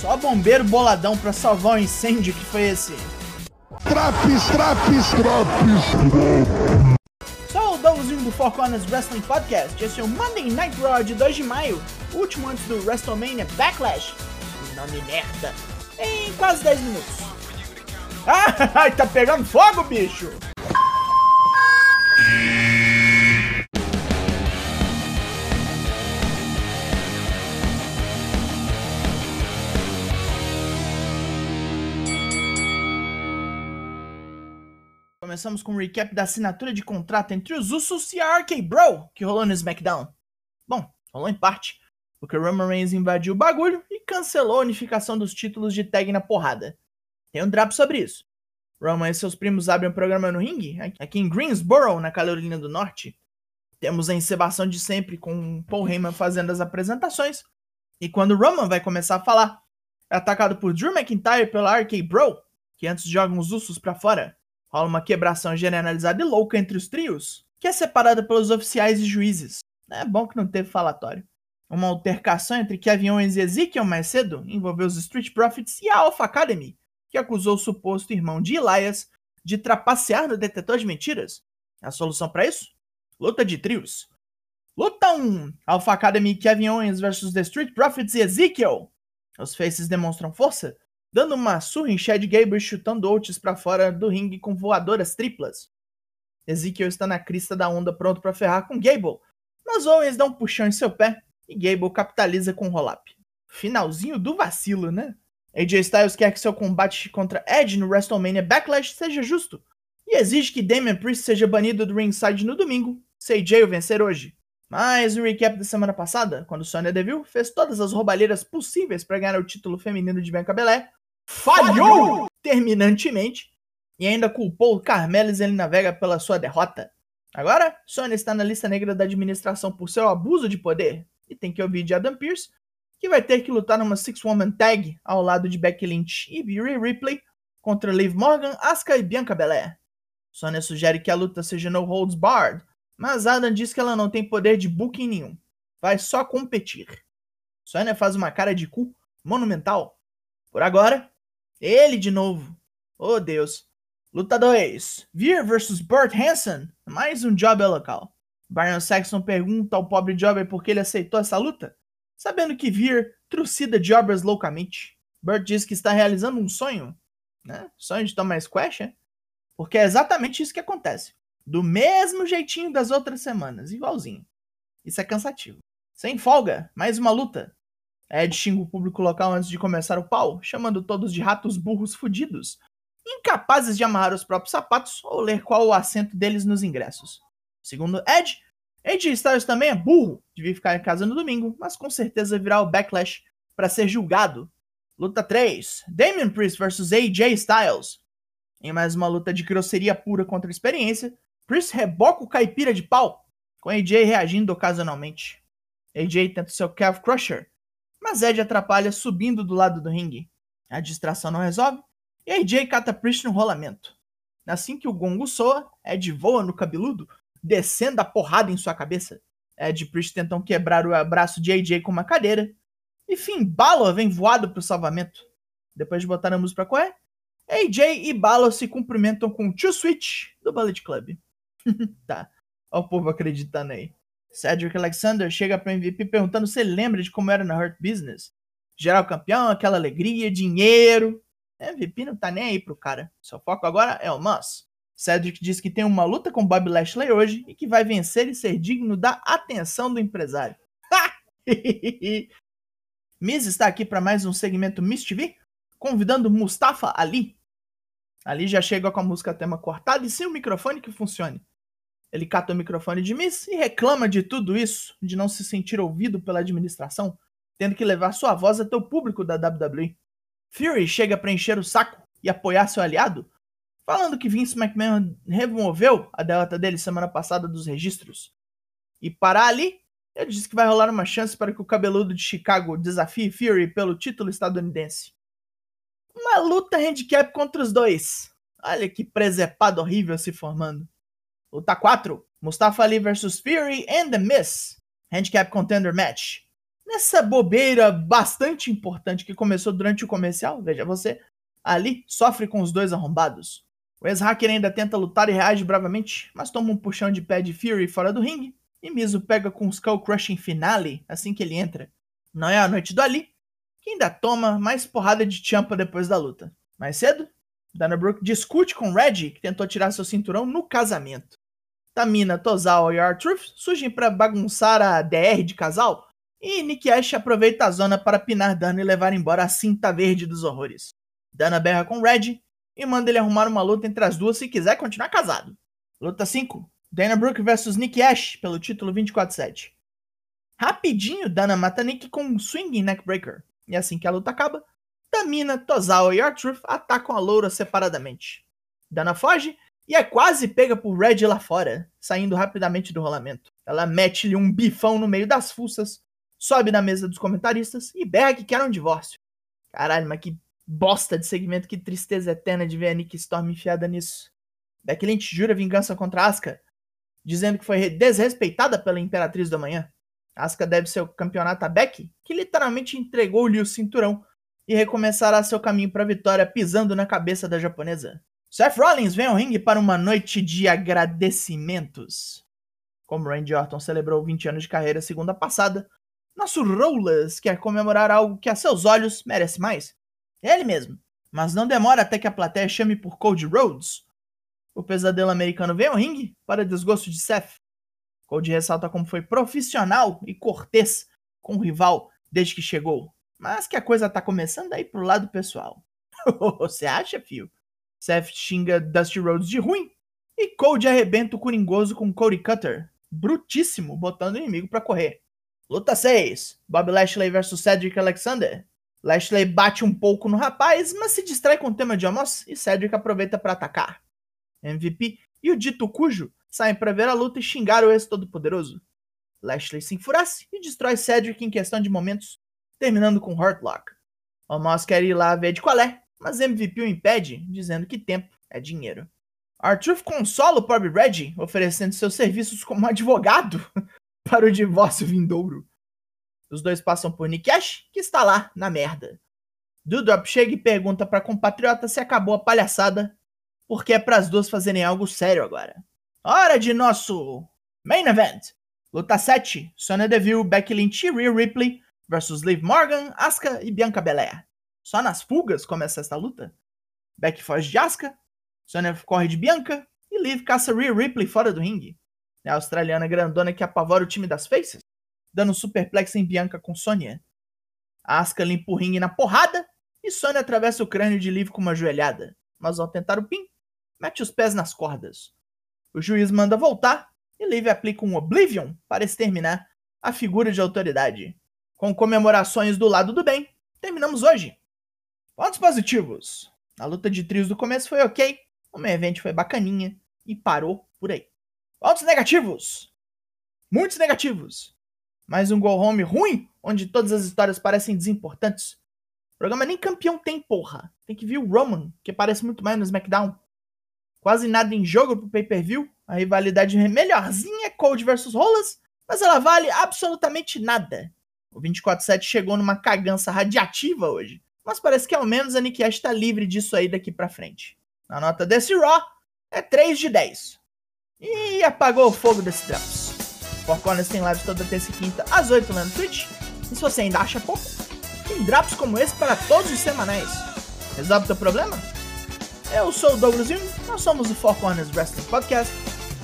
Só bombeiro boladão pra salvar o incêndio que foi esse. Traps, traps, traps. Sou o Douglasinho do Four Corners Wrestling Podcast. Esse é o Monday Night Raw de 2 de maio, último antes do WrestleMania Backlash. Nome merda. Em quase 10 minutos. Ai, tá pegando fogo, bicho! Começamos com um recap da assinatura de contrato entre os Usos e a RK Bro, que rolou no SmackDown. Bom, rolou em parte, porque Roman Reigns invadiu o bagulho e cancelou a unificação dos títulos de tag na porrada. Tem um drop sobre isso. Roman e seus primos abrem um programa no ringue, aqui em Greensboro, na Carolina do Norte. Temos a encebação de sempre com Paul Heyman fazendo as apresentações. E quando Roman vai começar a falar, é atacado por Drew McIntyre pela RK Bro, que antes jogam os Usos para fora. Rola uma quebração generalizada e louca entre os trios, que é separada pelos oficiais e juízes. É bom que não teve falatório. Uma altercação entre Kevin Owens e Ezekiel mais cedo envolveu os Street Profits e a Alpha Academy, que acusou o suposto irmão de Elias de trapacear no detetor de mentiras. A solução para isso? Luta de trios. Luta 1: Alpha Academy Kevin Owens versus The Street Profits e Ezekiel. Os faces demonstram força, dando uma surra em Chad Gable chutando Oates para fora do ringue com voadoras triplas. Ezekiel está na crista da onda pronto para ferrar com Gable, mas Owens dá um puxão em seu pé e Gable capitaliza com um roll-up. Finalzinho do vacilo, né? AJ Styles quer que seu combate contra Edge no WrestleMania Backlash seja justo e exige que Damian Priest seja banido do ringside no domingo, se AJ o vencer hoje. Mais um recap da semana passada, quando Sonya Deville fez todas as roubalheiras possíveis para ganhar o título feminino de Bianca Belair falhou terminantemente e ainda culpou Carmela Zelina Vega pela sua derrota. Agora, Sonya está na lista negra da administração por seu abuso de poder e tem que ouvir de Adam Pearce, que vai ter que lutar numa Six-Woman Tag ao lado de Becky Lynch e Rhea Ripley contra Liv Morgan, Asuka e Bianca Belair. Sonya sugere que a luta seja no holds barred, mas Adam diz que ela não tem poder de booking nenhum. Vai só competir. Sonya faz uma cara de cu monumental. Por agora, ele de novo. Oh Deus. Luta 2. Veer vs Burt Hanson. Mais um jobber local. Byron Saxon pergunta ao pobre jobber por que ele aceitou essa luta, sabendo que Veer trucida jobbers loucamente. Burt diz que está realizando um sonho. Né? Sonho de tomar squash, é? Porque é exatamente isso que acontece. Do mesmo jeitinho das outras semanas, igualzinho. Isso é cansativo. Sem folga, mais uma luta. Ed xinga o público local antes de começar o pau, chamando todos de ratos burros fudidos, incapazes de amarrar os próprios sapatos ou ler qual o assento deles nos ingressos. Segundo Ed, AJ Styles também é burro, devia ficar em casa no domingo, mas com certeza virá o backlash para ser julgado. Luta 3: Damian Priest vs AJ Styles. Em mais uma luta de grosseria pura contra a experiência, Priest reboca o caipira de pau, com AJ reagindo ocasionalmente. AJ tenta seu Calf Crusher, mas Ed atrapalha subindo do lado do ringue. A distração não resolve e AJ cata Priest no rolamento. Assim que o gongo soa, Ed voa no cabeludo, descendo a porrada em sua cabeça. Ed e Priest tentam quebrar o braço de AJ com uma cadeira. E Finn Balor vem voado pro salvamento. Depois de botar a música pra correr, AJ e Balor se cumprimentam com o Two Switch do Bullet Club. tá, olha o povo acreditando aí. Cedric Alexander chega para MVP perguntando se ele lembra de como era na Hurt Business. Geral campeão, aquela alegria, dinheiro. MVP não tá nem aí pro cara. Seu foco agora é o Moss. Cedric diz que tem uma luta com Bob Lashley hoje e que vai vencer e ser digno da atenção do empresário. Miz está aqui para mais um segmento Miss TV, convidando Mustafa Ali. Ali já chega com a música tema cortada e sem o microfone que funcione. Ele cata o microfone de Miss e reclama de tudo isso, de não se sentir ouvido pela administração, tendo que levar sua voz até o público da WWE. Fury chega para encher o saco e apoiar seu aliado, falando que Vince McMahon removeu a derrota dele semana passada dos registros. E para ali, ele diz que vai rolar uma chance para que o cabeludo de Chicago desafie Fury pelo título estadunidense. Uma luta handicap contra os dois. Olha que presepado horrível se formando. Luta 4. Mustafa Ali vs Fury and The Miz. Handicap Contender Match. nessa bobeira bastante importante que começou durante o comercial, veja você, ali sofre com os dois arrombados. O ex-hacker ainda tenta lutar e reage bravamente, mas toma um puxão de pé de Fury fora do ringue, e Mizo pega com um Skull Crushing Finale assim que ele entra. Não é a noite do Ali, que ainda toma mais porrada de champa depois da luta. Mais cedo, Dana Brooke discute com Reggie, que tentou tirar seu cinturão no casamento. Tamina, Tozawa e R-Truth surgem para bagunçar a DR de casal, e Nick Ash aproveita a zona para pinar Dana e levar embora a cinta verde dos horrores. Dana berra com Reggie e manda ele arrumar uma luta entre as duas se quiser continuar casado. Luta 5. Dana Brooke vs Nick Ash pelo título 24-7. Rapidinho, Dana mata Nick com um swing neckbreaker. E assim que a luta acaba, Tamina, Tozawa e R-Truth atacam a loura separadamente. Dana foge e é quase pega por Red lá fora, saindo rapidamente do rolamento. Ela mete-lhe um bifão no meio das fuças, sobe na mesa dos comentaristas e berra que quer um divórcio. Caralho, mas que bosta de segmento, que tristeza eterna de ver a Nick Storm enfiada nisso. Becky Lynch jura vingança contra Asuka, dizendo que foi desrespeitada pela Imperatriz do Amanhã. Asuka deve seu campeonato a Becky, que literalmente entregou-lhe o cinturão e recomeçará seu caminho para a vitória pisando na cabeça da japonesa. Seth Rollins vem ao ringue para uma noite de agradecimentos. Como Randy Orton celebrou 20 anos de carreira segunda passada, nosso Rollins quer comemorar algo que a seus olhos merece mais. Ele mesmo. Mas não demora até que a plateia chame por Cody Rhodes. O pesadelo americano vem ao ringue para desgosto de Seth. Cody ressalta como foi profissional e cortês com o rival desde que chegou. Mas que a coisa tá começando a ir pro lado pessoal. Você acha, fio? Seth xinga Dusty Rhodes de ruim e Cody arrebenta o coringoso com Cody Cutter, brutíssimo, botando o inimigo para correr. Luta 6: Bob Lashley vs Cedric Alexander. Lashley bate um pouco no rapaz, mas se distrai com o tema de Amos e Cedric aproveita para atacar. MVP e o dito cujo saem para ver a luta e xingar o ex-todo-poderoso. Lashley se enfurece e destrói Cedric em questão de momentos, terminando com Hurtlock. Amos quer ir lá ver de qual é, mas MVP o impede, dizendo que tempo é dinheiro. Arthur consola o pobre Reggie, oferecendo seus serviços como advogado para o divórcio vindouro. Os dois passam por Nick que está lá na merda. Dudrop chega e pergunta para compatriota se acabou a palhaçada, porque é para as duas fazerem algo sério agora. Hora de nosso Main Event. Luta 7, Sonya Deville, Becky Lynch e Rhea Ripley versus Liv Morgan, Asuka e Bianca Belair. Só nas fugas começa esta luta. Becky foge de Asuka, Sonya corre de Bianca e Liv caça Rhea Ripley fora do ringue. É a australiana grandona que apavora o time das Faces, dando um superplex em Bianca com Sonya. Asuka limpa o ringue na porrada e Sonya atravessa o crânio de Liv com uma joelhada. Mas ao tentar o pin, mete os pés nas cordas. O juiz manda voltar e Liv aplica um Oblivion para exterminar a figura de autoridade. Com comemorações do lado do bem, terminamos hoje. Pontos positivos. A luta de trios do começo foi ok, o main event foi bacaninha e parou por aí. Pontos negativos. Muitos negativos. Mais um go home ruim, onde todas as histórias parecem desimportantes. O programa nem campeão tem, porra. Tem que ver o Roman, que parece muito mais no SmackDown. Quase nada em jogo pro pay-per-view. A rivalidade melhorzinha é Cold vs Rollins, mas ela vale absolutamente nada. O 24-7 chegou numa cagança radiativa hoje, mas parece que ao menos a Nick Ash tá livre disso aí daqui pra frente. A nota desse Raw é 3 de 10. E apagou o fogo desse Drops. Four Corners tem lives toda terça e quinta às 8 lá no Twitch. E se você ainda acha pouco, tem drops como esse para todos os semanais. Resolve o teu problema? Eu sou o Douglas Jung, nós somos o Four Corners Wrestling Podcast.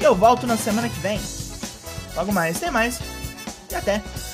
E eu volto na semana que vem. Logo mais, tem mais. E até!